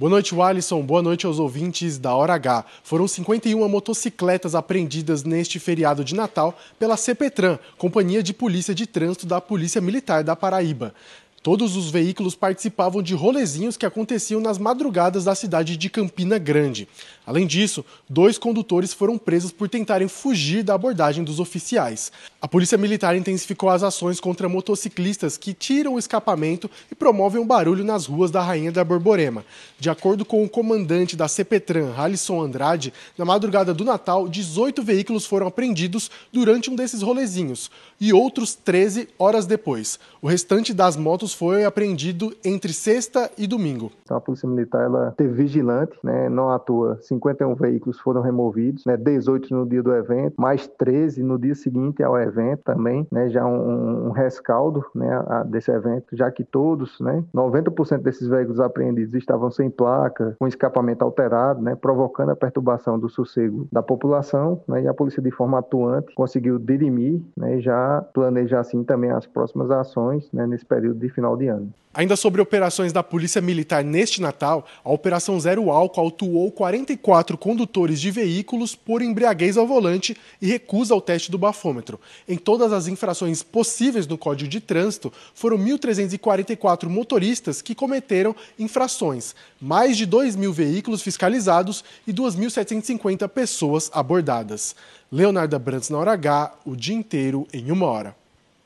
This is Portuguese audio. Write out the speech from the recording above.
Boa noite, Alisson. Boa noite aos ouvintes da Hora H. Foram 51 motocicletas apreendidas neste feriado de Natal pela CPTRAN, Companhia de Polícia de Trânsito da Polícia Militar da Paraíba. Todos os veículos participavam de rolezinhos que aconteciam nas madrugadas da cidade de Campina Grande. Além disso, dois condutores foram presos por tentarem fugir da abordagem dos oficiais. A Polícia Militar intensificou as ações contra motociclistas que tiram o escapamento e promovem um barulho nas ruas da Rainha da Borborema. De acordo com o comandante da CPTRAN, Alisson Andrade, na madrugada do Natal, 18 veículos foram apreendidos durante um desses rolezinhos e outros 13 horas depois. O restante das motos foi apreendido entre sexta e domingo. Então a Polícia Militar ela teve vigilante, né, não à toa, 51 veículos foram removidos, né, 18 no dia do evento, mais 13 no dia seguinte ao evento também, né, já um, um rescaldo né, a, desse evento, já que todos, né, 90% desses veículos apreendidos estavam sem placa, com escapamento alterado, né, provocando a perturbação do sossego da população, né, e a polícia de forma atuante conseguiu dirimir, né, já planejar assim também as próximas ações né, nesse período de final de ano. Ainda sobre operações da Polícia Militar neste Natal, a Operação Zero Álcool autuou 44 condutores de veículos por embriaguez ao volante e recusa ao teste do bafômetro. Em todas as infrações possíveis no Código de Trânsito, foram 1.344 motoristas que cometeram infrações, mais de 2 mil veículos fiscalizados e 2.750 pessoas abordadas. Leonardo Brandes na hora H, o dia inteiro em uma hora.